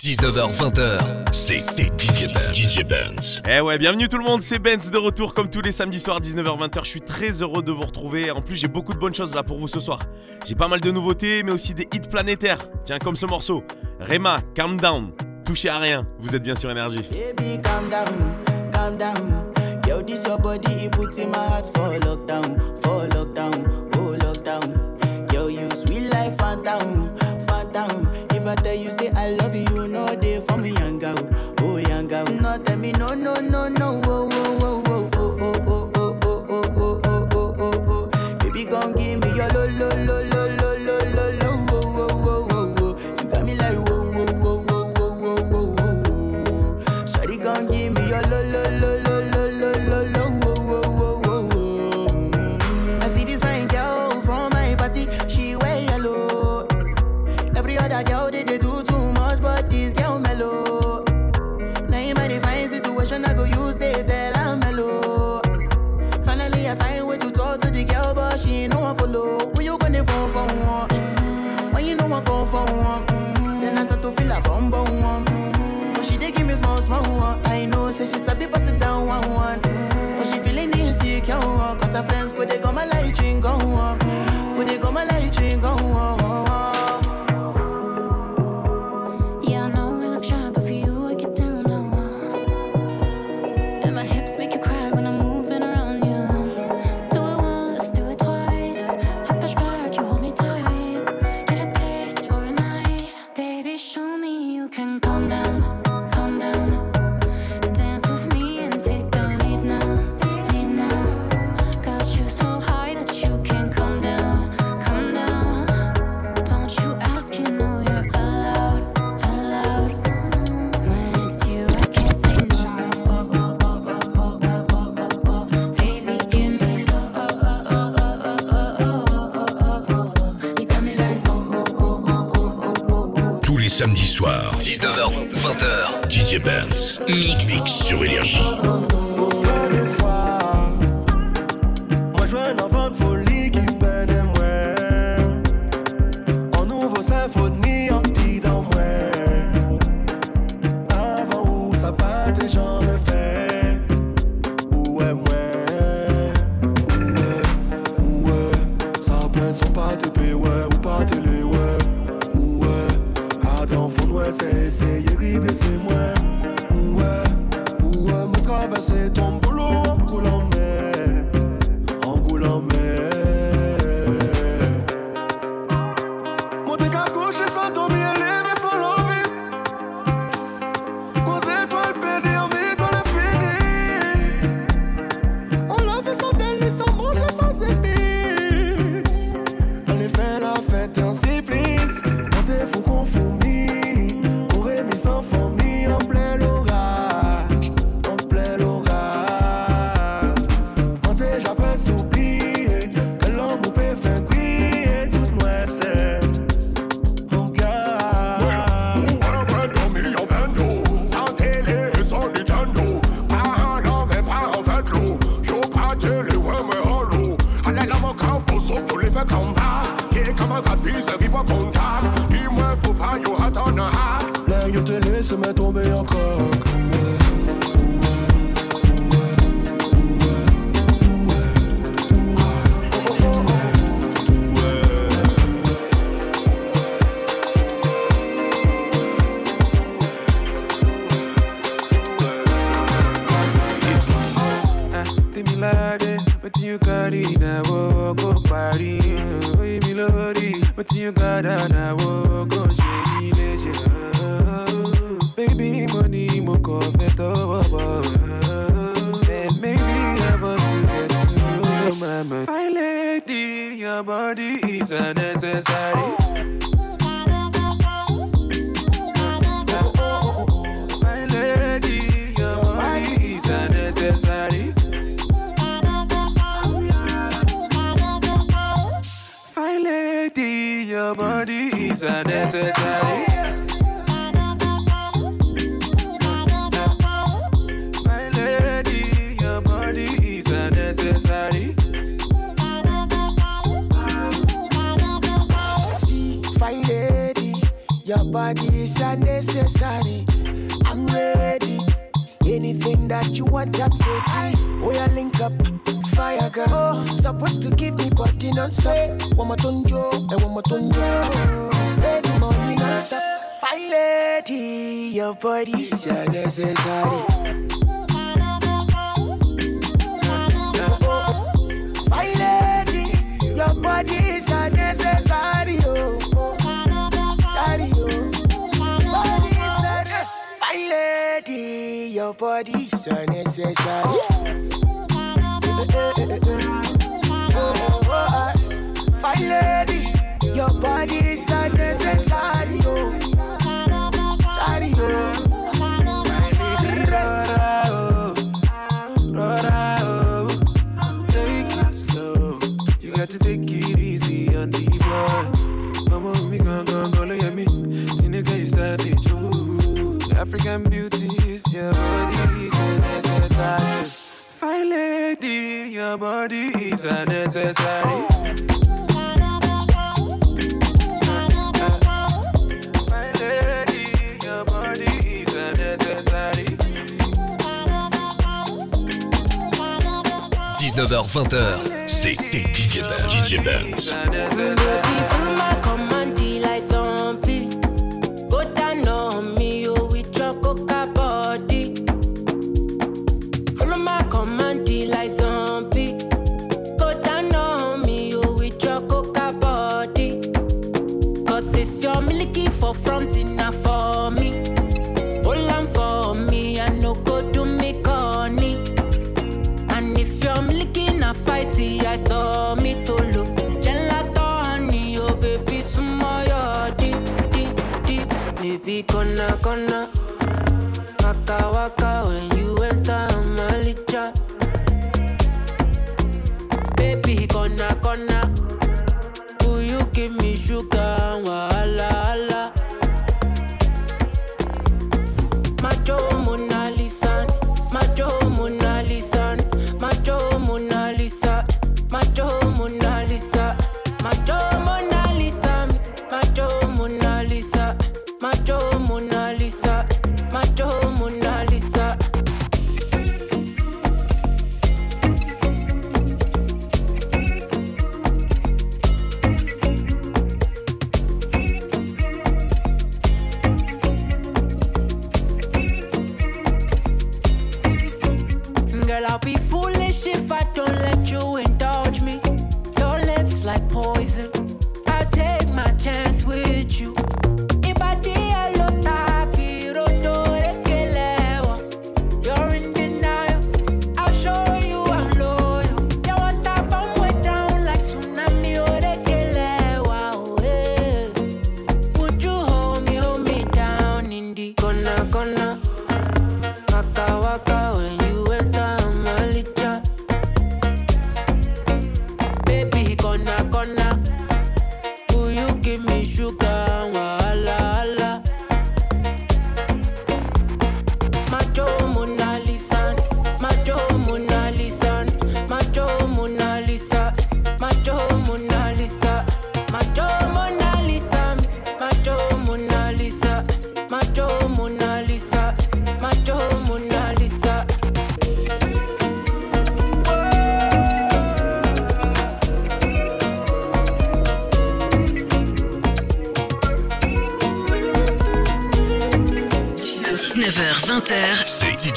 19h20h, c'est DJ Benz. Eh ouais, bienvenue tout le monde, c'est Benz de retour comme tous les samedis soirs 19h20h. Je suis très heureux de vous retrouver. En plus, j'ai beaucoup de bonnes choses là pour vous ce soir. J'ai pas mal de nouveautés, mais aussi des hits planétaires. Tiens, comme ce morceau. Rema, calm down. Touchez à rien, vous êtes bien sur énergie. Calm down, calm down. 19h, 20h. DJ Benz. Mix. Mix sur Énergie. il se pas contact. Dis-moi, faut pas, tomber en coque. necessary. to give me body non-stop Wama tonjo, eh wama tonjo Spend the money non-stop Fine lady, your body's so necessary Fine lady, your body is a oh. oh. Body is. Fine lady, your body is unnecessary. Fine lady, your body is unnecessary. Oh. body is unnecessary. My 19h20h, c'est DJ Dance. na I saw me tolo. Gelato honey, oh baby, small your deep, deep. Baby, gonna, gonna. Waka, waka, when you enter Malija. Baby, gonna, gonna. Will you give me sugar?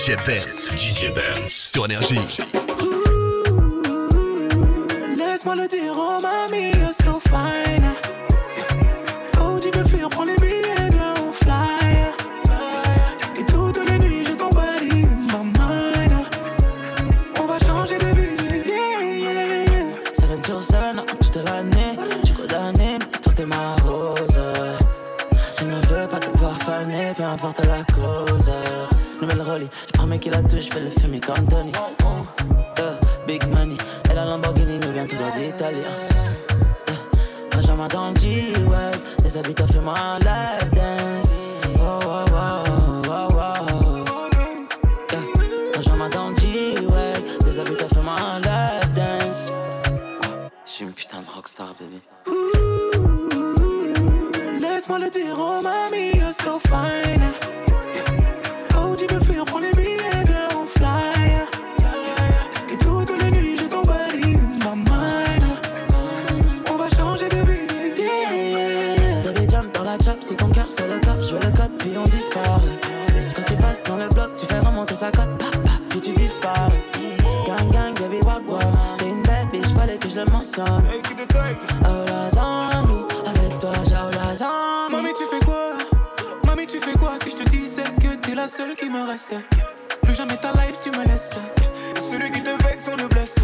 DJ Benz. DJ Benz. Sur Énergie. Tu disparais. Gang gang, baby, walk. T'es une belle bitch, fallait que je le mentionne. Oh la avec toi j'ai la zone. Mami, tu fais quoi? Mami, tu fais quoi si je te disais que t'es la seule qui me reste? Plus jamais ta life, tu me laisses. Celui qui te vexe, on le blesse.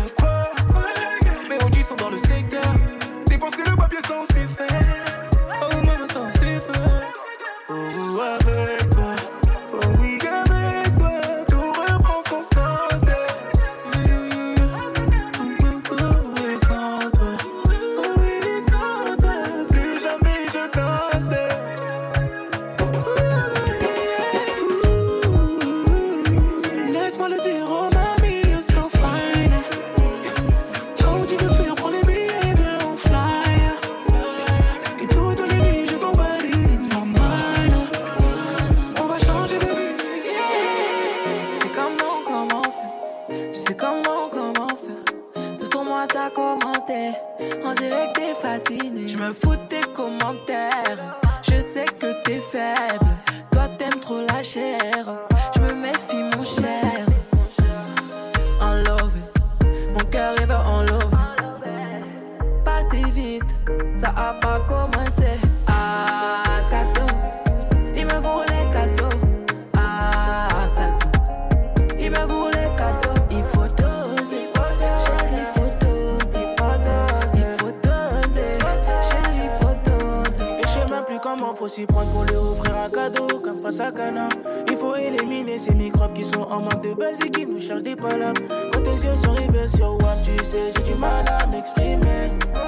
Comment faut s'y prendre pour lui offrir un cadeau comme face à Cana. Il faut éliminer ces microbes qui sont en manque de base et qui nous cherchent des palabres. Quand tes yeux sont rivés sur WAP, tu sais, j'ai du mal à m'exprimer.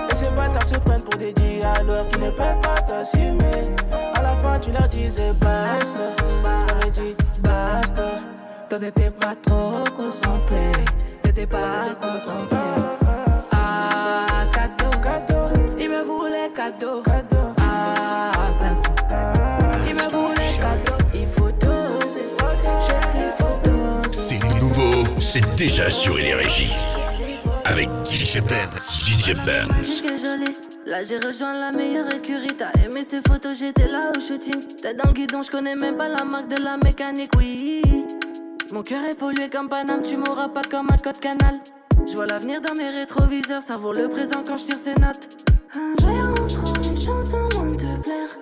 Et ces bâtards se prennent pour des dialogues qui ne peuvent pas t'assumer. À la fin, tu leur disais basta. T'avais dit basta. Toi, t'étais pas trop concentré. T'étais pas concentré. Ah, cadeau. Il me voulait cadeau. Ah, C'est déjà sur les régies. Avec DJ Benz, DJ Benz. Là j'ai rejoint la meilleure écurie. T'as aimé ces photos, j'étais là au shooting. T'es dans le guidon, je connais même pas la marque de la mécanique, oui. Mon cœur est pollué comme Paname, tu m'auras pas comme un code canal. Je vois l'avenir dans mes rétroviseurs, ça vaut le présent quand je tire ces. Un verre entre une chanson loin de te plaire.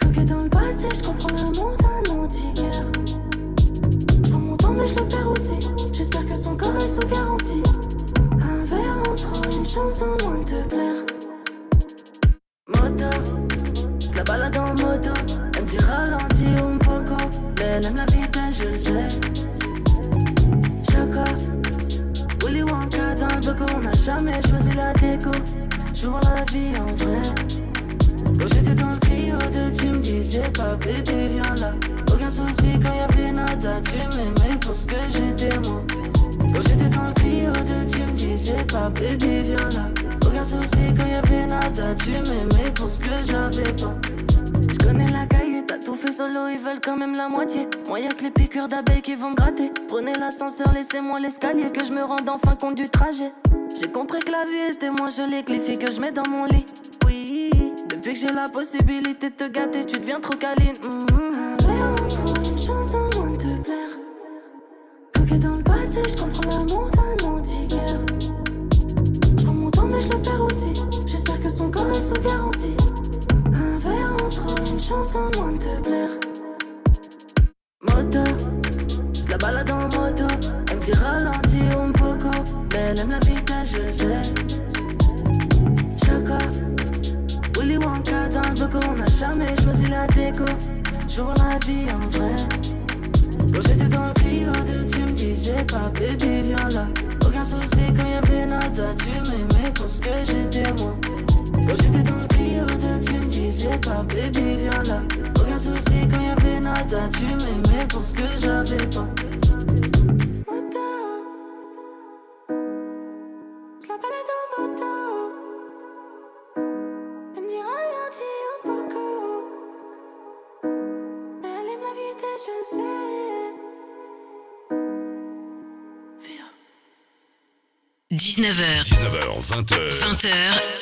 Bloqué dans le passé, je comprends l'amour d'un antiquaire. Je le aussi. J'espère que son corps est sous garantie. Un verre entre une chanson loin de te plaire. Moto, je la balade en moto. Elle me dit ralenti un poco. Mais elle aime la vitesse, je le sais. Choco, Willy Wonka dans le. On n'a jamais choisi la déco. Je vois la vie en vrai. Quand j'étais dans le Clio tu me disais pas bébé viens là. Aucun souci quand y'avait nada Tu m'aimais pour ce que j'étais moi. Quand j'étais dans le Clio tu me disais pas bébé viens là. Aucun souci quand y'avait nada Tu m'aimais pour ce que j'avais pas. Je connais la cahier, t'as tout fait solo, ils veulent quand même la moitié. Moi que les piqûres d'abeilles qui vont me gratter. Prenez l'ascenseur, laissez-moi l'escalier Que je me rende enfin compte du trajet. J'ai compris que la vie était moins jolie que les filles que je mets dans mon lit. Oui, depuis que j'ai la possibilité de te gâter, tu deviens trop câline mm une chanson loin de te plaire. Bloqué dans le passé, je comprends l'amour d'un antiquaire Je prends mon temps mais je le perds aussi. J'espère que son corps est sous garantie. Un verre entre une chanson loin de te plaire. Moto, je la balade en moto. Elle me dit ralenti un poco. Mais elle aime la vitesse, je le sais Wonka dans le boco On n'a jamais choisi la déco. Vois la vie en vrai. Quand j'étais dans le Clio de tu me disais pas bébé viens là. Aucun souci quand y'avait nada Tu m'aimais pour ce que j'étais moi. Quand j'étais dans le Clio tu me disais pas bébé viens là. Aucun souci quand y'avait nada Tu m'aimais pour ce que j'avais pas 19h. 19h, 20h. 20h.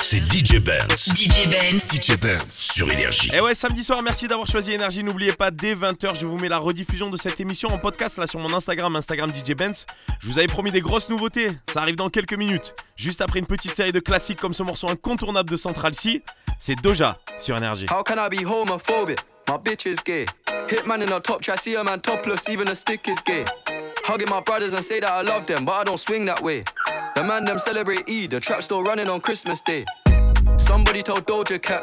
C'est DJ Benz. DJ Benz. DJ Benz sur Énergie. Et ouais, samedi soir, merci d'avoir choisi Énergie. N'oubliez pas, dès 20h, je vous mets la rediffusion de cette émission en podcast là sur mon Instagram, Instagram DJ Benz. Je vous avais promis des grosses nouveautés. Ça arrive dans quelques minutes. Juste après une petite série de classiques comme ce morceau incontournable de Central C, c'est Doja sur Énergie. How can I be homophobic? My bitch is gay. Hitman in a top try, see a man topless, even a stick is gay. Hugging my brothers and say that I love them, but I don't swing that way. The man them celebrate Eid, the trap still running on Christmas Day. Somebody told Doja Cat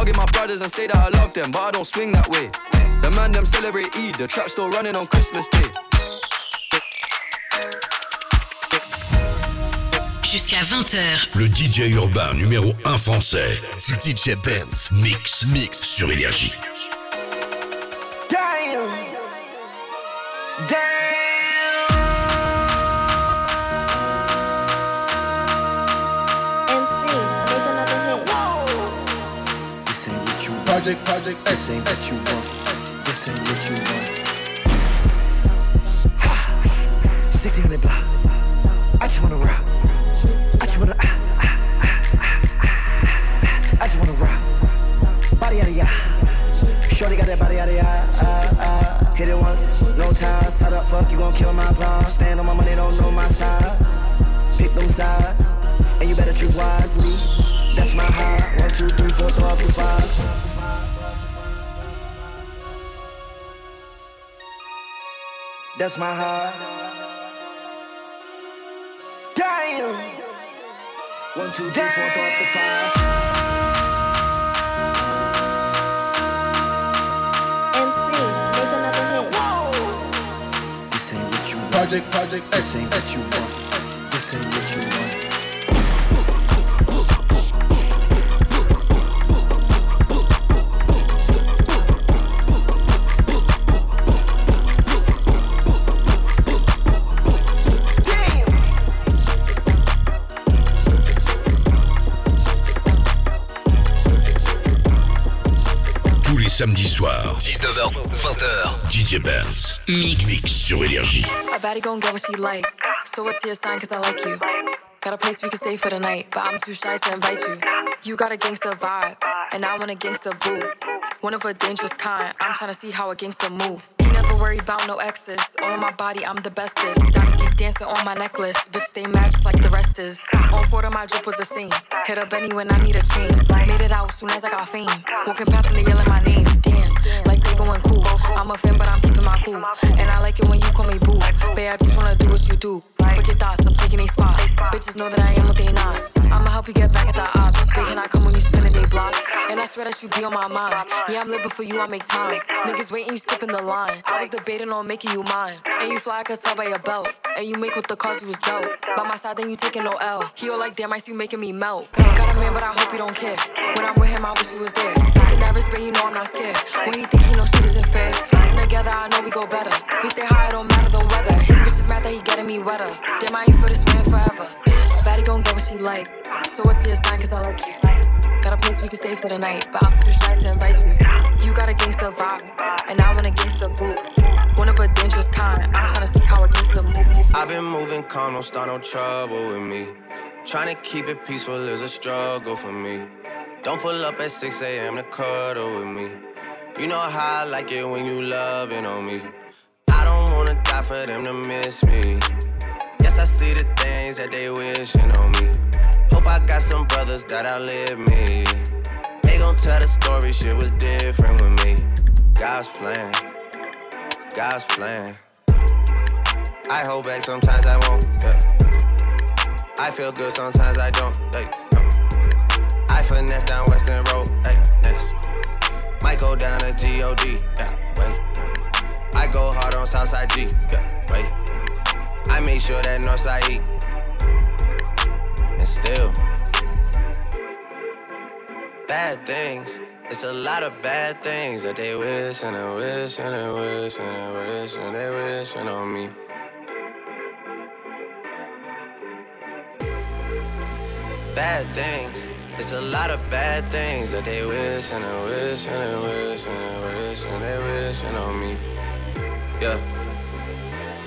Hugging my brothers and say that I love them, but I don't swing that way. The man them celebrate Eid, the trap still running on Christmas Day. Jusqu'à 20h. Le DJ urbain numéro 1 français. DJ Benz. Mix. Mix sur Énergie. Damn. Damn. Project, project, this ain't what you want. This ain't what you want. Ha! 1600 block. I just wanna rock. I just wanna. Ah, ah, ah, ah, ah. I just wanna rock. Body yada yada. Shorty got that body yada yada. Ah, ah. Hit it once, no time. Side up, fuck, you gon' kill my vibe. Stand on my money, don't know my size. Pick them sides, and you better choose wisely. That's my high. One, two, three, four, up to five. That's my heart. Damn. One, two, three, four, throw up the five. MC, make another hit. This ain't what you want. Project, project, this ain't what you want. This ain't what you want. Les samedis soirs. 19h, 20h. DJ Benz. Mix. Mix sur Énergie. My baddie gon' get what she like. So what's your sign? Cause I like you. Got a place we can stay for the night, but I'm too shy to invite you. You got a gangster vibe, and I want a gangster boo. One of a dangerous kind. I'm tryna see how a gangster move. He never worry about no exes. On my body, I'm the bestest. Diamonds keep dancing on my necklace. Bitch, stay mad just like the rest is. On four of my drip was a scene. Hit up Benny when I need a chain. Made it out soon as I got fame. Walking past and they yelling my name. Damn, like they going cool. I'm a fan, but I'm keeping my cool. And I like it when you call me boo. Babe, I just wanna do what you do. Fuck your thoughts, I'm taking a spot. Bitches know that I am what they not. I'ma help you get back at the ops. Big and I come when you spinning they block. And I swear that you be on my mind. Yeah, I'm living for you, I make time. Niggas waiting, you skipping the line. I was debating on making you mine. And you fly, I could tell by your belt. And you make with the cause you was dope. By my side, then you taking no L. He all like, damn, I see you making me melt. Got a man, but I hope you don't care. When I'm with him, I wish you was there. Taking that risk, but you know I'm not scared. When he think he know shit isn't fair. Flexing together, I know we go better. We stay high, it don't matter the weather. His bitch is mad that he getting me wetter. Damn, I ain't for this man forever. Baddie gon' get what she like. So what's your sign? Cause I like you. Got a place we can stay for the night, but I'm too shy to invite you. You got a gangster vibe, and I want a gangster boot. One of a dangerous kind. I'm tryna see how a gangster move. I've been moving calm, don't start no trouble with me. Trying to keep it peaceful is a struggle for me. Don't pull up at 6 a.m. to cuddle with me. You know how I like it when you loving on me. I don't wanna die for them to miss me. Yes, I see the things that they wishing on me. Hope I got some brothers that outlive me. don't tell the story, shit was different with me. God's plan, God's plan. I hold back, sometimes I won't. Yeah. I feel good, sometimes I don't. Hey, no. I finesse down Western Road. Hey, next. Might go down to G-O-D. Yeah, wait. I go hard on Southside G. Yeah, wait. I make sure that Northside E. And still, bad things. It's a lot of bad things that they wish and they wish and they wish and they wish and they wishing on me. Bad things. It's a lot of bad things that they wish and they wish and they wish and they wish and they wishing on me. Yeah.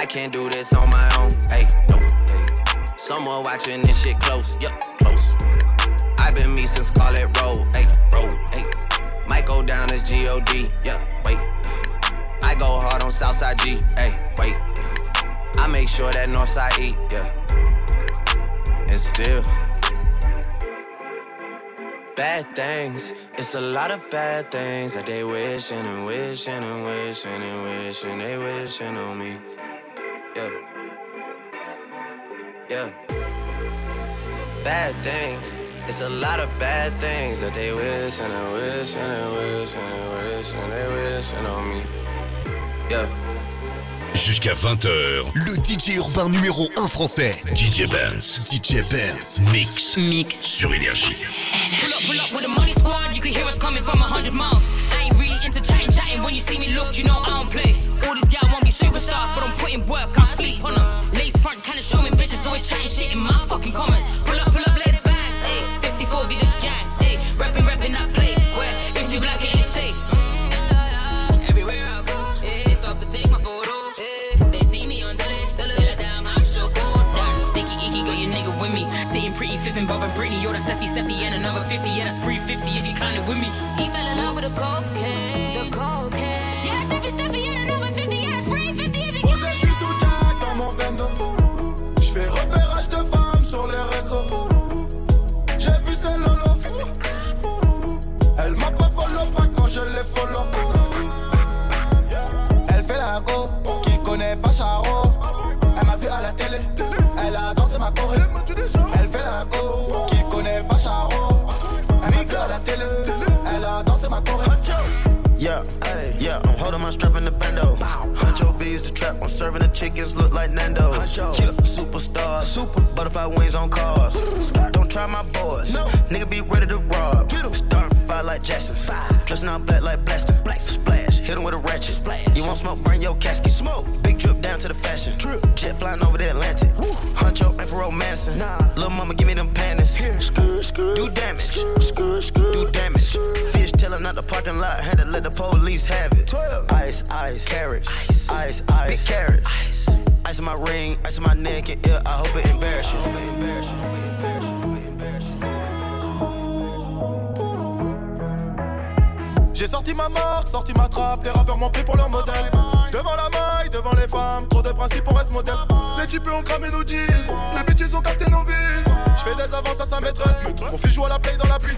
I can't do this on my own. Hey, no. Someone watching this shit close, yup, close. I've been me since Scarlet Road, hey, road, hey. Might go down as G-O-D, yup, wait. I go hard on Southside G, hey, wait. I make sure that Northside E, yeah. And still, bad things. It's a lot of bad things that they wishing and wishing and wishing and wishing they wishing on me. Yeah. Yeah. Bad things. It's a lot of bad things that they wish and they wish and they wish and they wish and they wishing on me. Yeah. Jusqu'à 20h, le DJ urbain numéro 1 français. DJ Benz. DJ Benz. Mix. Mix. Sur Énergie. Pull up, pull up with the money squad, you can hear us coming from a hundred miles. I ain't really into chatting, chatting. When you see me look, you know I don't play. All these be superstars, but I'm putting work, can't sleep on them. Lace front, kinda show me bitches, always chatting shit in my fucking comments. Pull up, pull up, let it bang. Ayy, 54 be the gang. Ayy, rapping, rapping that place. Where if you black, it ain't safe. Mm, Everywhere I go, eh, stop to take my photo. eh. They see me on telly, tell her damn, I'm so cool. Damn, sticky icky, got your nigga with me. Sitting pretty, flipping Bob and Britney. Yo, that's Steffi, Steffi, and another 50. Yeah, that's 350 if you kinda with me. He fell in love with the cocaine. The cocaine. Follow. Elle fait la go, qui connaît pas Charo. Elle m'a vu à la télé, elle a dansé ma choré. Elle fait la go, qui connaît pas Charo. Elle m'a vu à la télé, elle a dansé ma choré. Yeah, yeah, I'm holding my strap in the bando. Huncho B is the trap. I'm serving the chickens, look like Nando's. Yeah, superstar, super butterfly wings on cars. Don't try my boys, nigga be ready to rob. Like Jackson, dressing all black like blasting. Splash, hit him with a ratchet. You want smoke, burn your casket. Smoke, big trip down to the fashion. Jet flying over the Atlantic. Huncho ain't for romancing. Little mama, give me them panties. Do damage, do damage. Fish tailing out the parking lot, had to let the police have it. 12. Ice, ice, carrots, ice, ice, big carrots. Ice in my ring, ice in my neck and ear. I hope it embarrass you. J'ai sorti ma marque, sorti ma trappe, les rappeurs m'ont pris pour leur modèle. Devant la maille, devant les femmes, trop de principes pour reste modeste. Les types ont cramé nos jeans, les bitches ont capté nos vies. J'fais des avances à sa maîtresse, mon fils joue à la play dans la pluie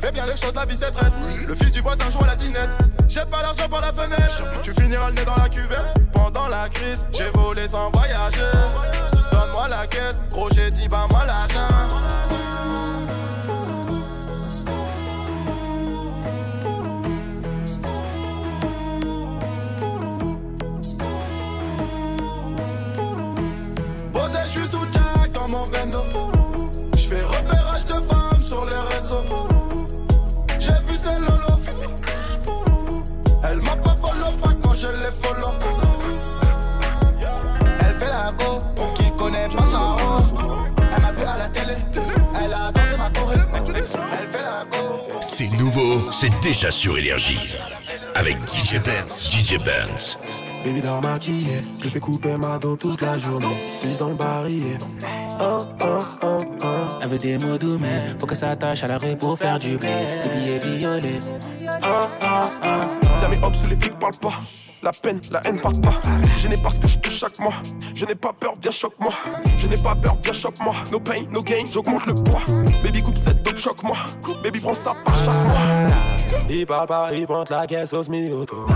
Fais bien les choses, la vie c'est traite. Le fils du voisin joue à la dinette. Jette pas l'argent par la fenêtre, tu finiras le nez dans la cuvette. Pendant la crise, j'ai volé sans voyager. Donne-moi la caisse, gros j'ai dit bah moi l'argent. Je fais repérage de femmes sur les réseaux. J'ai vu ses lolo. Elle m'a pas follow pas quand je l'ai follow. Elle fait la go, qui connaît pas Charo. Elle m'a vu à la télé, elle a dansé ma choré. Elle fait la go. C'est nouveau, c'est déjà sur Énergie. Avec DJ Benz. DJ Benz. Baby dans maquillé, je fais couper ma dos toute la journée. 6 dans le barillet? Oh, oh, oh, oh. Elle veut des mots doux, mais faut que ça attache à la rue pour faire du blé. Des billets violets. Ah, ah, ah, Ça met hop sous les flics parle pas. La peine, la haine part pas. Je n'ai pas ce que je touche chaque mois. Je n'ai pas peur, viens choque-moi. Je n'ai pas peur, viens choque-moi. No pain, no gain, j'augmente le poids. Baby coupe cette dope, choque-moi. Baby prends ça par chaque mois. Il parle pas, il pointe la caisse au semi-auto.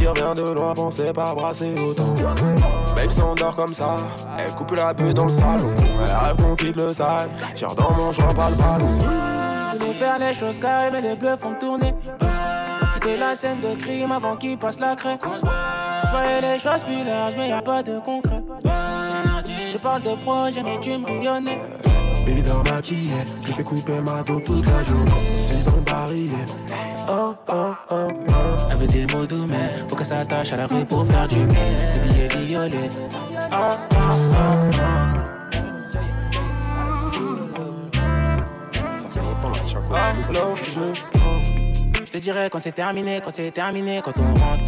Il revient de loin, pensez pas brasser autant. Babe s'endort comme ça. Elle coupe la bulle dans le salon. Elle rêve qu'on quitte le sale. Tire dans mon joint, pas le ballon. Je faire les choses carrées, mais les bleus font tourner. Quitter la scène de crime avant qu'il passe la craie. Je voyais les choses plus larges, mais y a pas de concret. Je parle de projet, mais tu me rayonnais. Baby dans maquillé, je fais couper ma dos toute la journée. 6 dans barillet. Oh, oh, oh, oh. Des mots doux, mais faut que ça attache à la rue pour faire du blé. Des billets violets. Je te dirais quand c'est terminé, quand c'est terminé, quand on rentre.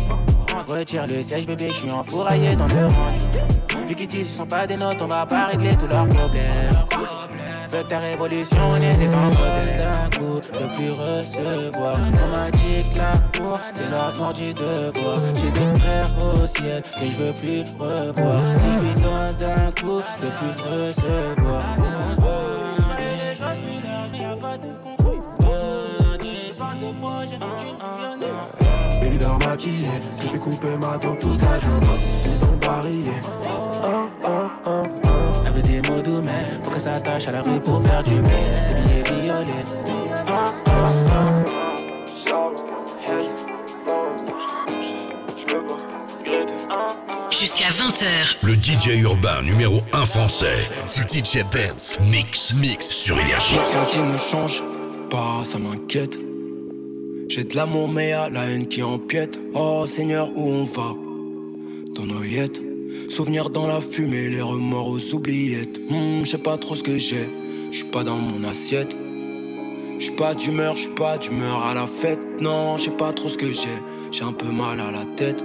Retire le siège, bébé, je suis enfouraillé dans le rentre. Vu qu'ils disent sont pas des notes, on va pas régler tous leurs problèmes. Veux que ta révolution n'était pas d'un coup, je veux plus recevoir. On m'a dit que l'amour, c'est l'amour du devoir. J'ai des frères au ciel que je veux plus revoir. Si je lui donne d'un coup, je veux plus recevoir. Parle. les choses plus larges, mais y a pas de. Baby dans maquillé, je fais couper ma dos toute la journée. 6 dans le barillet. Oh, oh, oh, oh. Elle veut des mots doux, mais faut que ça attache à la rue pour faire du blé. Des billets violets. Oh, oh, oh. Jusqu'à 20h. Le DJ urbain numéro 1 français. DJ Benz. Mix, mix sur Énergie. Qui ne change pas, ça m'inquiète. J'ai de l'amour, mais y'a la haine qui empiète. Oh Seigneur, où on va? Dans nos yettes. Souvenirs dans la fumée, les remords aux oubliettes. Hmm, je sais pas trop ce que j'ai, je pas dans mon assiette. Je pas d'humeur, je pas d'humeur à la fête. Non, je sais pas trop ce que j'ai, j'ai un peu mal à la tête.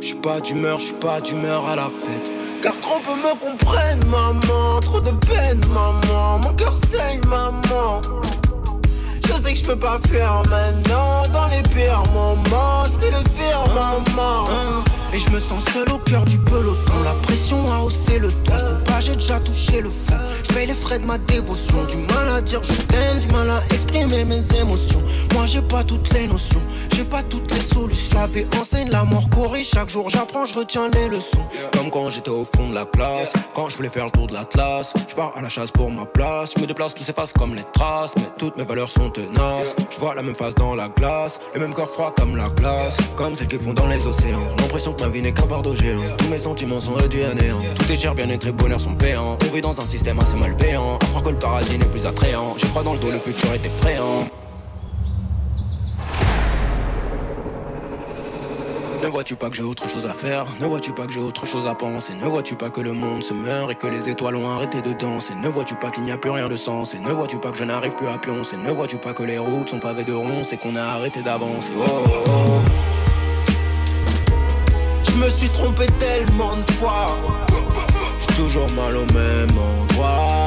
Je pas d'humeur, je pas d'humeur à la fête. Car trop peu me comprennent, maman. Trop de peine, maman. Mon cœur saigne, maman. Je sais que je peux pas faire maintenant. Dans les pires moments, je le faire, maman. Et je me sens seul au cœur du peloton. La pression a haussé le ton. J'ai déjà touché le fond. Paye les frais de ma dévotion. Du mal à dire je t'aime, du mal à exprimer mes émotions. Moi j'ai pas toutes les notions, j'ai pas toutes les solutions. La vie enseigne, la mort corrige. Chaque jour j'apprends, je retiens les leçons. Comme quand j'étais au fond de la classe, quand je voulais faire le tour de l'Atlas. Je pars à la chasse pour ma place. Je me déplace, tout s'efface comme les traces. Mais toutes mes valeurs sont tenaces. Je vois la même face dans la glace, le même corps froid comme la glace. Comme celles qui font dans les océans. L'impression que ma vie n'est qu'un fardeau géant. Tous mes sentiments sont réduits à néant. Tout est cher, bien-être et bonheur sont payants. On vit dans un système assez malveillant. Apprends que le paradis n'est plus attrayant. J'ai froid dans le dos, le futur est effrayant. Ne vois-tu pas que j'ai autre chose à faire? Ne vois-tu pas que j'ai autre chose à penser? Ne vois-tu pas que le monde se meurt et que les étoiles ont arrêté de danser? Ne vois-tu pas qu'il n'y a plus rien de sens? Et ne vois-tu pas que je n'arrive plus à pioncer? Ne vois-tu pas que les routes sont pavées de ronces et qu'on a arrêté d'avancer? Oh, oh, oh. Je me suis trompé tellement de fois toujours mal au même endroit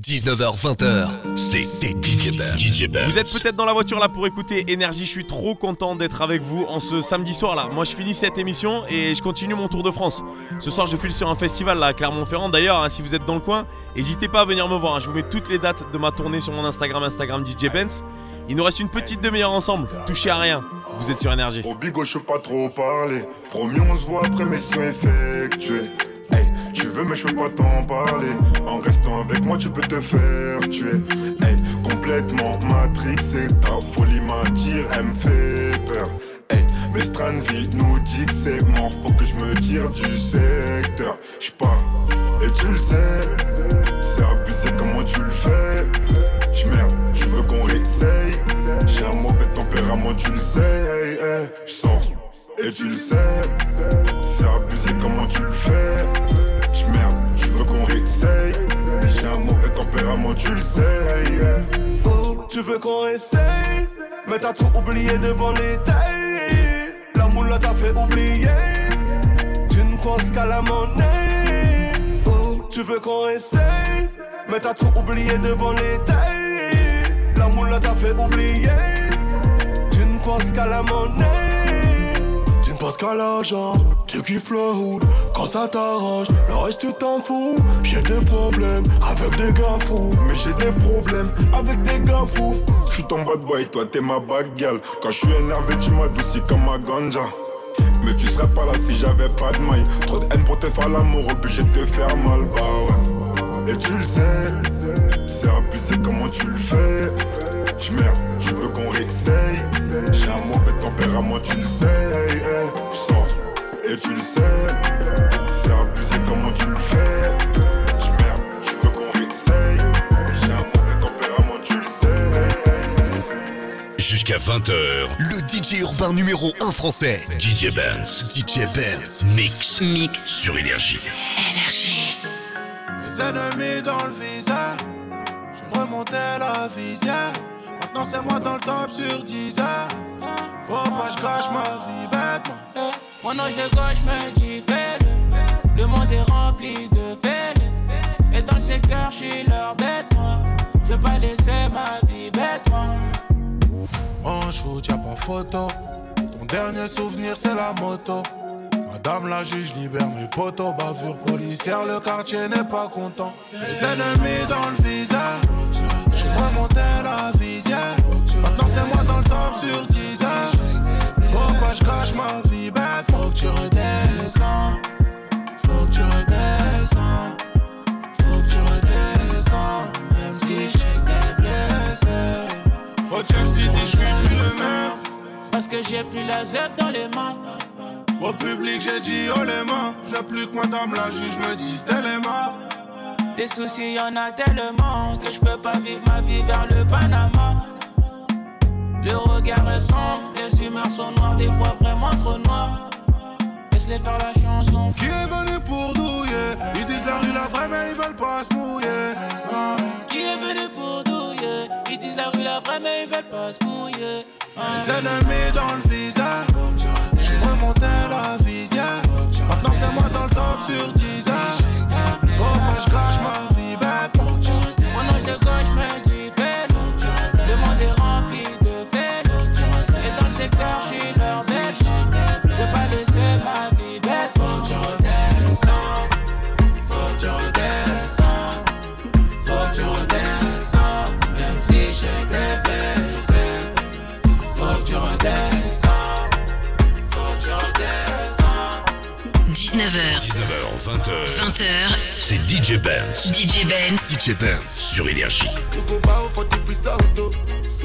19h-20h, c'est DJ Benz. Vous êtes peut-être dans la voiture là pour écouter Énergie. Je suis trop content d'être avec vous en ce samedi soir là. Moi, je finis cette émission et je continue mon tour de France. Ce soir, je file sur un festival là à Clermont-Ferrand. D'ailleurs, hein, si vous êtes dans le coin, n'hésitez pas à venir me voir. hein. Je vous mets toutes les dates de ma tournée sur mon Instagram, Instagram DJ Benz. Il nous reste une petite demi-heure ensemble. Touchez à rien. Vous êtes sur Énergie. Au bigot, je peux pas trop parler. Promis, on se voit après mission effectuée. Veux, mais je peux pas t'en parler. En restant avec moi, tu peux te faire tuer. Hey, complètement matrixé, ta folie m'attire, elle me fait peur. Mais Stranville nous dit que c'est mort, faut que je me tire du secteur. J'pars, et tu le sais, c'est abusé comment tu le fais? J'merde, tu veux qu'on réessaye? J'ai un mauvais tempérament, tu le sais. Hey, hey, et tu le sais, c'est abusé comment tu le fais? J'ai un mauvais tempérament, tu le sais. Tu veux qu'on essaye? Mais t'as tout oublié devant les tailles La moule t'a fait oublier. Tu ne penses qu'à la monnaie. Tu veux qu'on essaye? Mais t'as tout oublié devant les tailles La moule t'a fait oublier. Tu ne penses qu'à la monnaie Penses qu'à l'argent Tu kiffes le hood Quand ça t'arrange Le reste tu t'en fous J'ai des problèmes avec des gars fous Mais j'ai des problèmes avec des gars fous. Je suis ton bad boy, toi t'es ma bad girl. Quand je suis énervé, tu m'adoucis comme ma ganja. Mais tu serais pas là si j'avais pas de maille. Trop de haine pour te faire l'amour, obligé de te faire mal, bah ouais. Et tu le sais, c'est abusé comment tu le fais? J'merde, tu veux qu'on réessaye. J'ai un mauvais tempérament, tu le sais. Hey, hey. J'sors, et tu le sais, c'est abusé comment tu le fais? J'merde, tu veux qu'on réessaye. J'ai un mauvais tempérament, tu le sais. Jusqu'à 20h, le DJ urbain numéro 1 français, DJ Benz. DJ Benz. Mix. Mix. Sur Énergie. Mes ennemis dans le visage, j'ai remonté la visière. Maintenant c'est moi dans le top sur 10 heures. Faut pas je gâche ma vie bêtement. Mon ange de gauche me dit fais-le. Le monde est rempli de fêlés. Et dans le secteur, je suis leur bête, moi. Je veux pas laisser ma vie bête, moi. En shoot, y'a pas photo. Ton dernier souvenir, c'est la moto. Madame la juge libère mes potos. Bavure policière, le quartier n'est pas content. Les ennemis dans le visage. J'ai remonté la visière. Maintenant, c'est moi dans le top sur 10 heures. Faut pas je cache ma vie bête? Faut que tu redescends. Faut que tu redescends. Faut que tu redescends. Même si je sais que t'es blessé. Au Chelsea, je suis plus le même. Parce que j'ai plus la zep dans les mains. Au public, j'ai dit oh les mains. J'ai plus que madame la juge me les mains. Des soucis, y en a tellement que je peux pas vivre ma vie vers le Panama. Le regard est sombre, les humeurs sont noires, des fois vraiment trop noires. Laisse-les faire la chanson. Qui est venu pour douiller? Ils disent la rue la vraie, mais ils veulent pas se mouiller. Ah. Qui est venu pour douiller? Ils disent la rue la vraie, mais ils veulent pas se mouiller. Les ennemis dans le visage. Remonté la visière. Maintenant, c'est moi dans le top sur 10 heures. Faut pas je ma vie bête. Mon ange de gauche me 19h. 19h, 20h. 20h. C'est DJ Benz. DJ Benz. DJ Benz sur Énergie. You go bow for the result.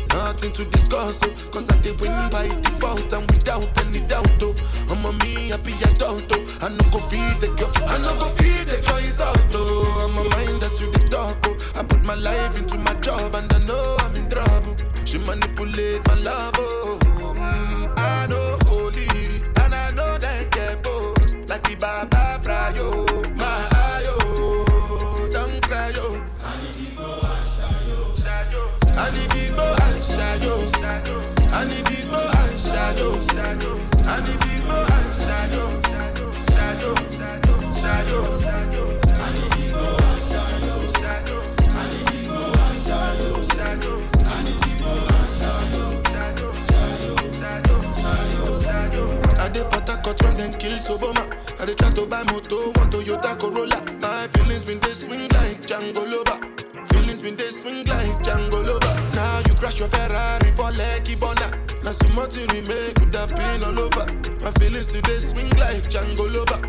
Nothing to discuss, oh. Cause I did win by default and without any doubt, oh. I'm a me happy adult, oh. I no go feed the girl, I no go feed the girl is out, oh. I'm a mind that's you the talk, oh. I put my life into my job and I know I'm in trouble. She manipulate my love, oh. Mm, I know And kill Soboma. I dey try to buy moto, one Toyota Corolla. My feelings been they swing like Django Lover. Feelings been they swing like Django Lover. Now you crash your Ferrari for Lucky Bona. Now some money remake could have been all over. My feelings today swing like Django Lover.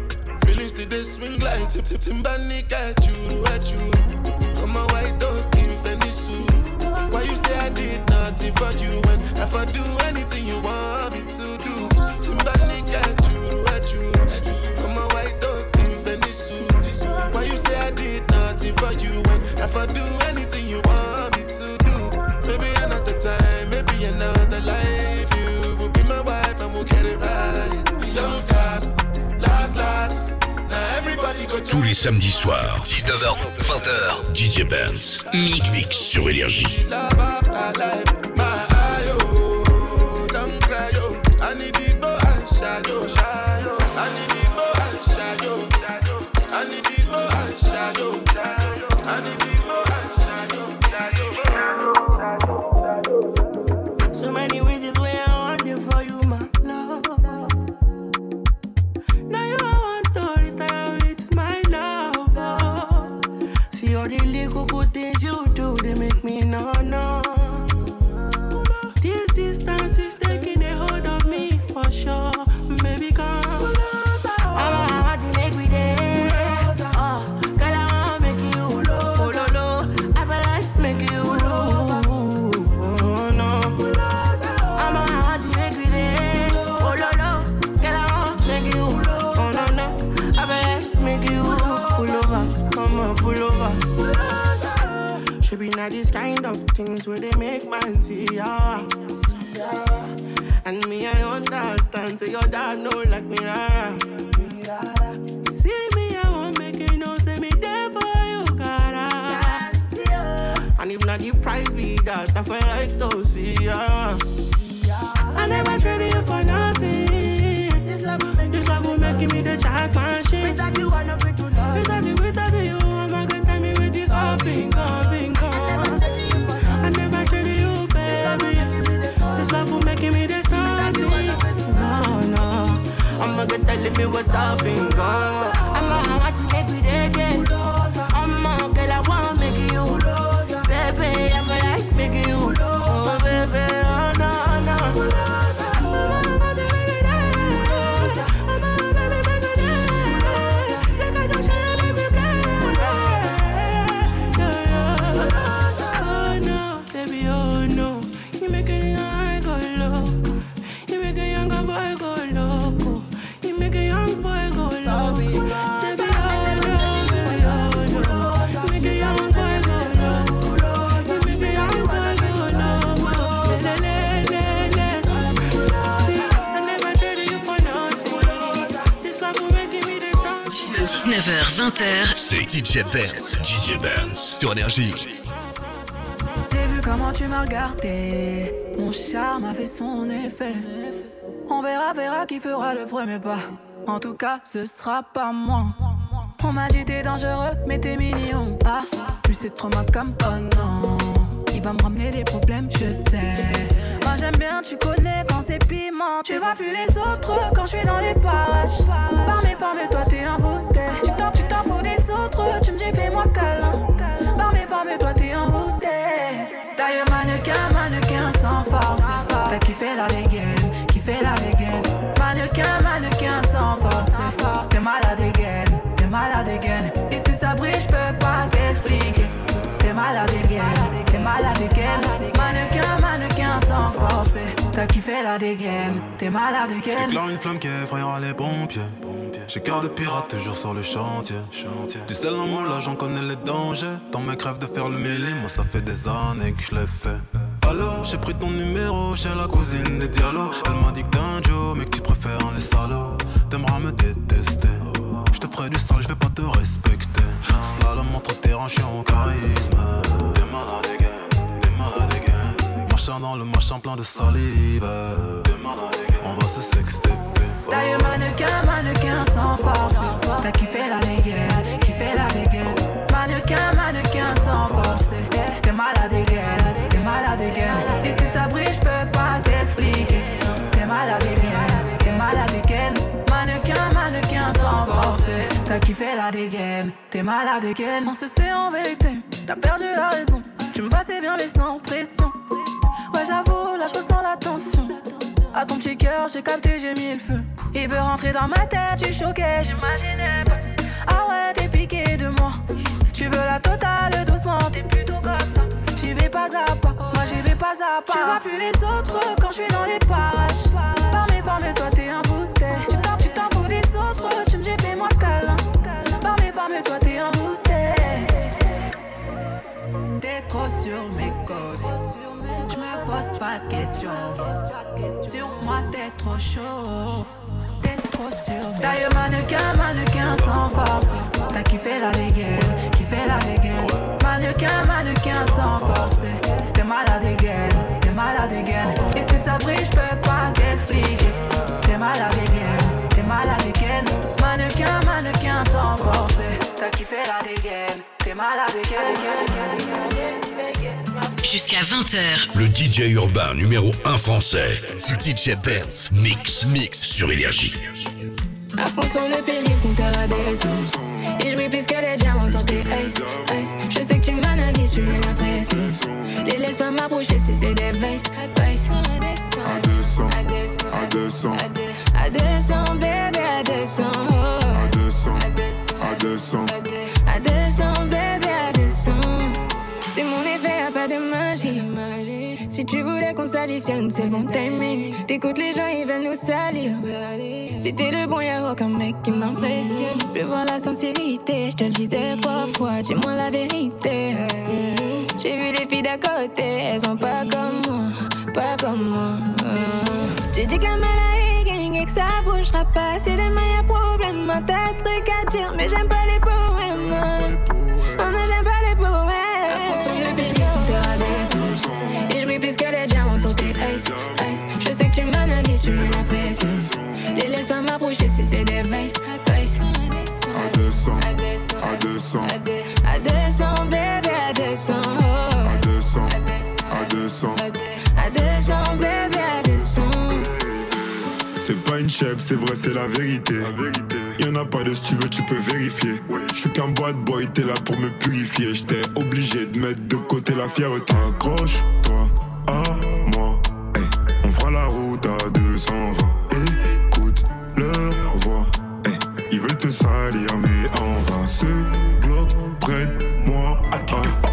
Feelings they swing like Tim Tim Timbani at you, at you. I'm a white dog in. Why you say I did nothing for you when if I do anything you want me to Tous les samedis soirs, 19h, 20h, DJ Benz, Mix Mix sur Énergie. I shadow. Good telling me what's up, bingo. I'm a want to make me dead, I'm a girl, I want to make you. Baby, I feel like making you. Oh, baby, oh, no, no. Oh no, baby, oh no. You make a 19h, 20h, c'est DJ Benz, DJ Benz sur Énergie. J'ai vu comment tu m'as regardé. Mon charme a fait son effet. On verra, verra qui fera le premier pas. En tout cas, ce sera pas moi. On m'a dit t'es dangereux, mais t'es mignon. Ah, plus c'est trop ma comme oh non. Il va me ramener des problèmes, je sais. J'aime bien, tu connais quand c'est piment. Tu vois plus les autres quand je suis dans les parages. Par mes formes, toi t'es envoûté. Tu t'en, tu t'en fous des autres, tu me dis fais-moi câlin. Par mes formes, toi t'es envoûté. D'ailleurs, mannequin, mannequin sans force. T'as kiffé la dégaine, kiffé la dégaine. Mannequin, mannequin sans force. T'es malade again, t'es malade again. Et si ça brille, je peux pas t'expliquer. T'es malade again, t'es malade again. Mannequin sans force. T'as kiffé la dégaine, t'es malade again. J'éclaire une flamme qui effrayera les pompiers. J'ai cœur de pirate toujours sur le chantier. Du sel en moi là j'en connais les dangers. Ton mec rêve de faire le mêlé, moi ça fait des années que je l'ai fait. Alors j'ai pris ton numéro chez la cousine des Diallo. Elle m'a dit que t'es un Joe, mais que tu préfères les salauds. T'aimeras me détester. Je te ferai du sale, je vais pas te respecter. Slalom entre tes hanches en charisme. Dans le machin plein de salive. On va se sexter. D'ailleurs, mannequin, mannequin sans force. T'as kiffé la dégaine, kiffé la dégaine. Mannequin, mannequin sans force. T'es malade again, t'es malade again. Et si ça brille, je peux pas t'expliquer. T'es malade again, t'es malade again. Mannequin, mannequin sans force. T'as kiffé la dégaine, t'es malade again. On se sait en vérité, t'as perdu la raison. Tu me passais bien, mais sans pression. J'avoue, là je ressens la tension. À ton petit cœur, j'ai capté, j'ai mis le feu. Il veut rentrer dans ma tête, suis choqué, j'imaginais pas. Ah ouais, t'es piqué de moi. Tu veux la totale doucement, t'es plutôt comme ça. J'y vais pas à pas, moi j'y vais pas à pas. Tu vois plus les autres quand je suis dans les parages. Par mes formes, toi t'es un bouteille. Tu t'en, tu fous des autres, tu me dis fais-moi câlin. Par mes formes, toi t'es un bouteille. T'es trop sur mes pose pas de questions. Sur moi, t'es trop chaud. T'es trop sur Taille mannequin, mannequin sans force. T'as kiffé la dégaine, kiffé la dégaine. Mannequin, mannequin sans force. T'es malade dégaine, t'es malade dégaine. Et si ça brille, je peux pas t'expliquer. T'es malade dégaine, t'es malade dégaine. Mannequin, mannequin sans force. T'as kiffé la dégaine, t'es malade dégaine. Jusqu'à 20h. Le DJ urbain numéro 1 français. DJ Benz. Mix, mix sur Énergie. À fond sur le compteur à des Et je plus que les diamants sur tes ice, ice. Je sais que tu m'analyses, tu mets la pression. Les laisse pas m'approcher si c'est des vices, vices. À 200, à 200, À 200, bébé, à 200. à 200, à 200. À 200, pas de magie. Si tu voulais qu'on s'additionne, c'est le bon timing. T'écoutes les gens, ils veulent nous salir. Si t'es le bon, y'a aucun mec qui m'impressionne. Je veux voir la sincérité, je te le dis deux, trois fois. Dis-moi la vérité. J'ai vu les filles d'à côté, elles sont pas comme moi, pas comme moi. Tu dis que la et que ça bougera pas. Si demain y'a problème, tas de trucs à dire, mais j'aime pas les poèmes. Pas m'approcher si c'est des vices, vices. À 200, à 200, À 200, bébé, à 200. oh. à 200, à 200. À 200, bébé, à 200. C'est pas une chèvre, c'est vrai, c'est la vérité. Y'en a pas de si tu veux, tu peux vérifier. Je suis qu'un bad boy, t'es là pour me purifier. J'étais obligé de mettre de côté la fierté. Accroche-toi à moi. Hey, on fera la route à 220. Ils veulent te salir, mais en vain. Ce globe près de moi. Ah,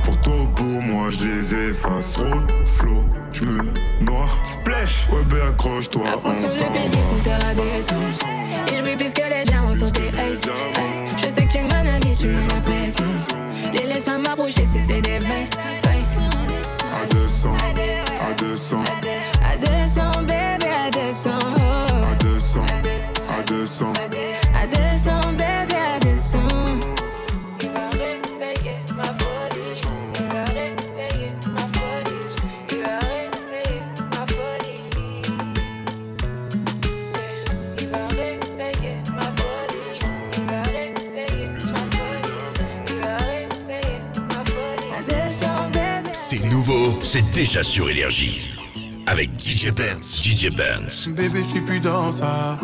pour toi ou pour moi, je les efface. Trop flow, je me noie. Splash, ouais, ben accroche-toi. À fond on sur le compteur à des Et je plus que les diamants sur tes ice, ice. Je sais que tu m'analyses, tu mets la pression. Les laisse pas m'approcher si c'est des vices, vices. À 200, à 200, À 200, déjà sur Énergie. Avec DJ Benz. DJ Benz. Bébé, je suis plus dans ça.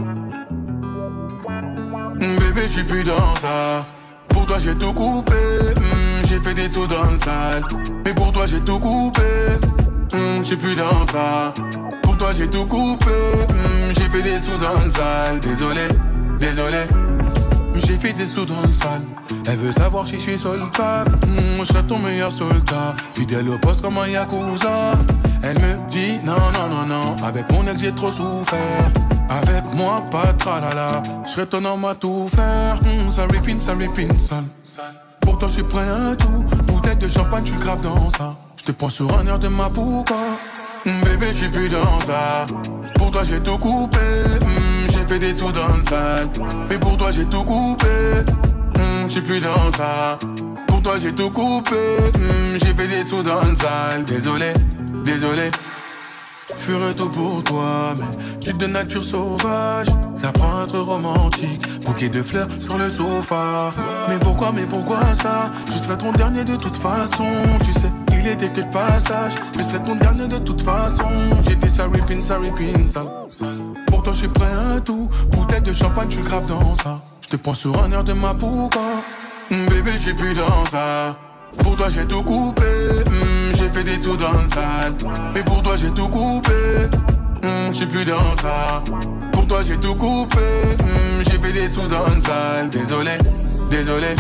Bébé, je suis plus dans ça. Pour toi, j'ai tout coupé. Hmm, j'ai fait des sous dans le sale. Mais pour toi, j'ai tout coupé. Hmm, suis plus dans ça. Pour toi, j'ai tout coupé. Hmm, j'ai fait des sous dans le sale. Désolé, désolé. J'ai fait des sous dans le sale. Elle veut savoir si je suis soldat. Hmm, je serai ton meilleur soldat. Fidèle au poste comme un yakuza. Elle me dit non, non, non, non. Avec mon ex, j'ai trop souffert. Avec moi, pas tralala. Je serai ton homme à tout faire. Hmm, ça ripine, ça ripine, sale. Pour toi, je suis prêt à tout. Bouteille de champagne, tu grave dans ça. Je te prends sur un air de ma pouca. Hmm, Bébé, je suis plus dans ça. Pour toi, j'ai tout coupé. J'ai fait des sous dans le sale. Mais pour toi, j'ai tout coupé. Hmm, je suis plus dans ça. Pour toi, j'ai tout coupé. Hmm, j'ai fait des sous dans le sale. Désolé, désolé. Je ferai tout pour toi, mais tu de nature sauvage. Ça prend à être romantique, bouquet de fleurs sur le sofa. Mais pourquoi, mais pourquoi ça? Je serai ton dernier de toute façon, tu sais. Il était que de passage, mais serai ton dernier de toute façon. Dit ça ripin, ça ripin, ça. Je suis prêt tout. Bouteille de champagne, tu graves dans ça. Je te prends sur un air de ma pouca. Bébé, je suis plus dans ça. Pour toi j'ai tout coupé, hmm, j'ai fait des sous dans le sale. Mais pour toi j'ai tout coupé, je suis plus dans ça. Pour toi j'ai tout coupé, j'ai fait des sous dans une salle. Désolé, désolé.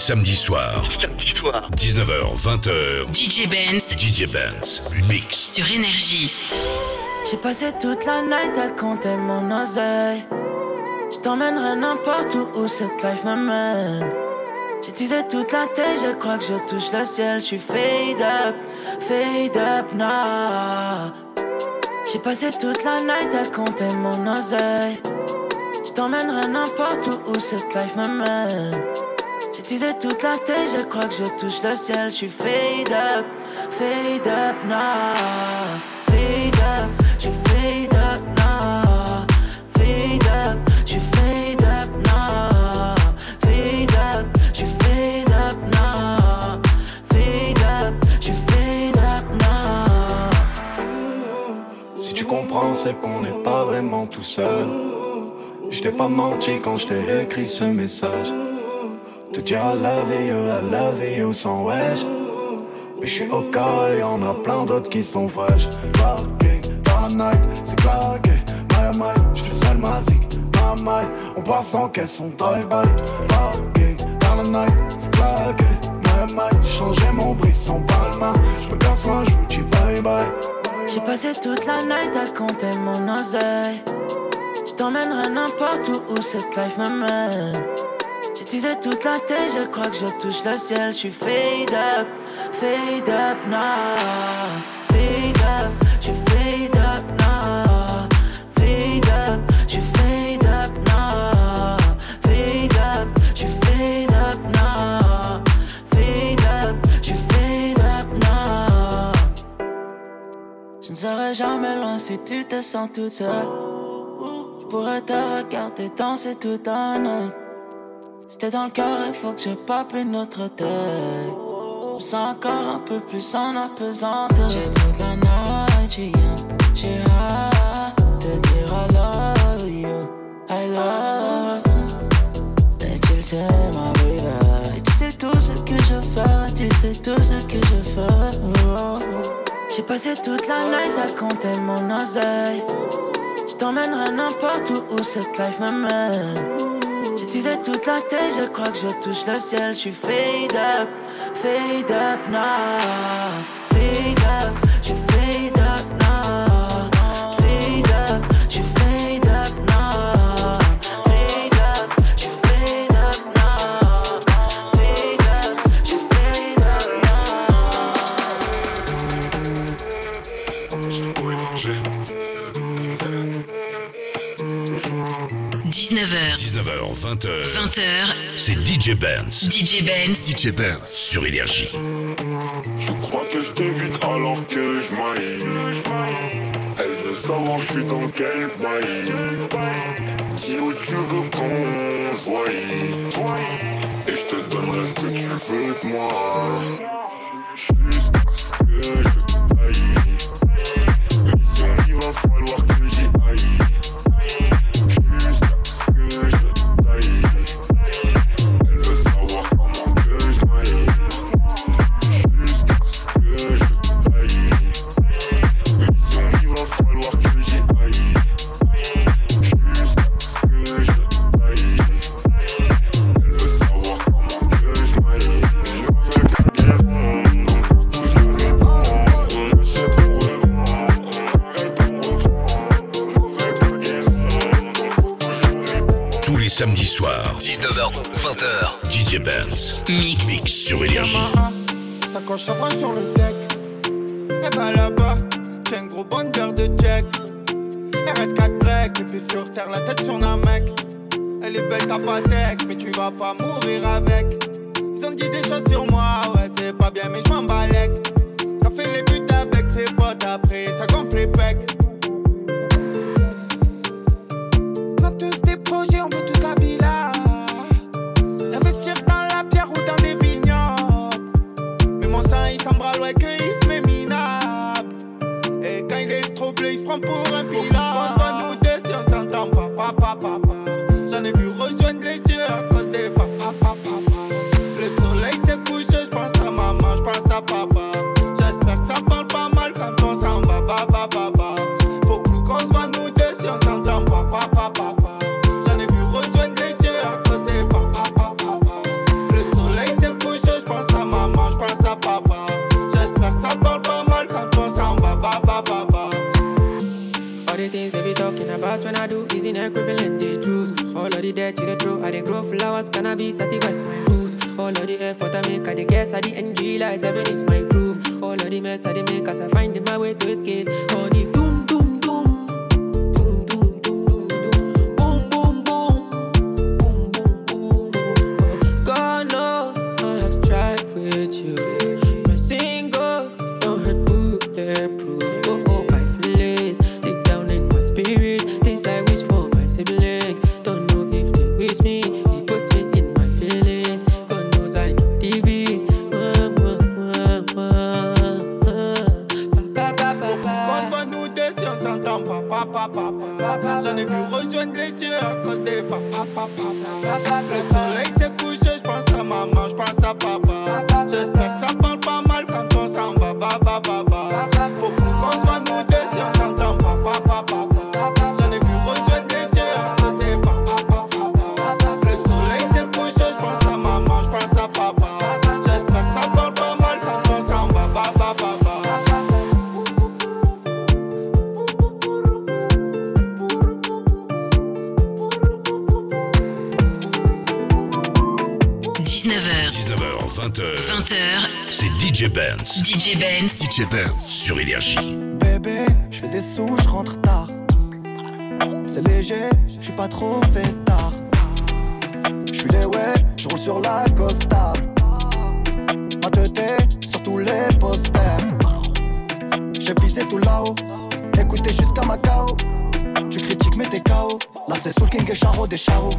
Samedis soirs. 19h, 20h. DJ Benz. DJ Benz. Mix. Sur Énergie. J'ai passé toute la night à compter mon oseille. Je t'emmènerai n'importe où où cette life m'amène. J'ai teasé toute la tête, je crois que je touche le ciel. Je suis fade up, fade up now. J'ai passé toute la night à compter mon oseille. Je t'emmènerai n'importe où où cette life m'amène. J'ai teasé toute la tête, je crois que je touche le ciel. Je suis fade up, fade up now. Fade up, je fade up now. Fade up, je fade up now. Fade up, je fade up now. Fade up, je fade up now. Si tu comprends, c'est qu'on n'est pas vraiment tout seul. Je t'ai pas menti quand je t'ai écrit ce message. Te dire I love you, I love you sans wesh. Mais je suis au cas et y'en a plein d'autres qui sont fraîches. Parking, night, c'est claqué. My, my, je seul ma zik, my, my. On passe en caisse, on drive-by. Parking, night, c'est claqué. My, my, j'ai changé mon brisson palma. Je me casse moi, je vous dis bye bye. J'ai passé toute la night à compter mon oseille. Je t'emmènerai n'importe où où cette life m'amène. Teasé toute la tête, je crois que je touche le ciel. Je suis fade up, fade up now. Fade up, je suis fade up now. Fade up, je suis fade up now. Fade up, je suis fade up now. Fade up, je suis fade up now. Je ne serai jamais loin si tu te sens toute seule. Je pourrais te regarder danser tout un night. T'es dans le cœur, il faut que je pape une autre tête. Je me sens encore un peu plus en apesanteur. J'ai toute la night. J'ai hâte de dire I love you. I love. Et tu le sais, ma baby. Et tu sais tout ce que je fais. Tu sais tout ce que je fais. J'ai passé toute la night à compter mon oseille. Je t'emmènerai n'importe où où cette life m'amène. La tête, je crois que je touche le ciel. Je suis fade up, fade up now. Fade up, 20h. 20h. C'est DJ Benz. DJ Benz. DJ Benz sur Énergie. Je crois que je t'évite alors que je maille. Elle veut savoir je suis dans quel bail. Dis où tu veux qu'on se voie. Et je te donnerai ce que tu veux de moi. DJ Benz. DJ Benz. DJ Benz sur Énergie. Bébé, je fais des sous, je rentre tard. C'est léger, je suis pas trop fait tard. Je suis les ouais, je roule sur la Costa. Ma tête sur tous les posters. J'ai visé tout là-haut, écoutez jusqu'à Macao. Tu critiques mais t'es KO. Là c'est Soul King et Charo des Charo.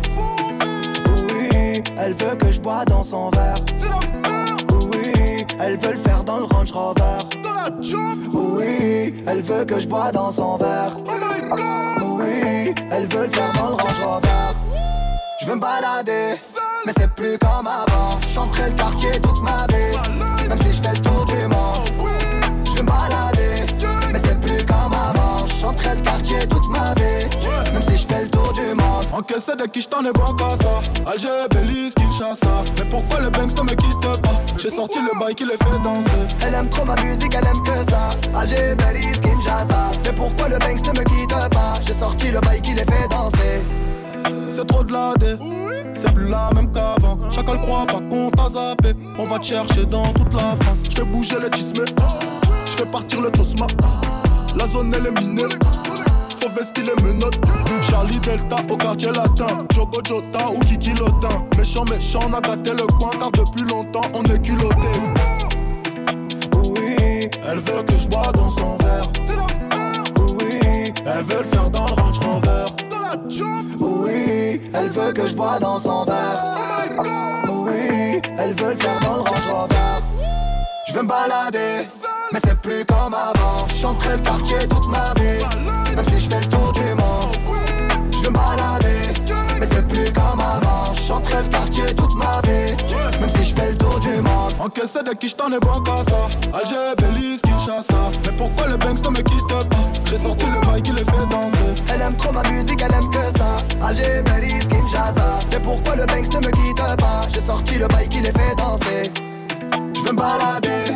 Oui, elle veut que je bois dans son verre. Elle veut le faire dans le Range Rover. Oui, elle veut que je bois dans son verre. Oui, elle veut le faire dans le Range Rover. Je veux me balader, mais c'est plus comme avant. Chanterai le quartier toute ma vie, même si je fais le tour du Chanterai le quartier toute ma vie, même si je fais le tour du monde. Encaissé de qui j't'en ai bon qu'à ça. Alger, Belize, Kinshasa Mais pourquoi le Banks ne me quitte pas? J'ai sorti le bail qui les fait danser. Elle aime trop ma musique, elle aime que ça. Alger, Belize, Kinshasa. Mais pourquoi le Banks ne me quitte pas? J'ai sorti le bail qui les fait danser. C'est trop de la dé C'est plus la même qu'avant. Chacun le croit pas qu'on t'a zappé. On va te chercher dans toute la France. Je fais bouger les tismes Je fais partir le tosma La zone elle est minée. Faut vestir les menottes. Charlie Delta au quartier latin. Jogo Jota ou Kiki Lotin. Méchant méchant on a gâté le coin Car depuis longtemps on est culotté. Oui, elle veut que je bois dans son verre. Oui, elle veut le faire dans le Range Rover. Oui, elle veut que je bois dans son verre. Oui, elle veut le faire dans le Range Rover. Je veux me balader, mais c'est plus comme avant. Chanterai le quartier toute ma vie, même si je fais le tour du monde. Je veux balader, mais c'est plus comme avant. Chanterai le quartier toute ma vie, même si je fais le tour du monde. Encaissé de qui j't'en ai bon qu'à ça Alger, Belize, Kinshasa Mais pourquoi le Banks ne me quitte pas? J'ai sorti le bail qui les fait danser Elle aime trop ma musique, elle aime que ça. Alger, Belize, Kinshasa. Mais pourquoi le Banks ne me quitte pas? J'ai sorti le bail qui les fait danser. Je veux me balader,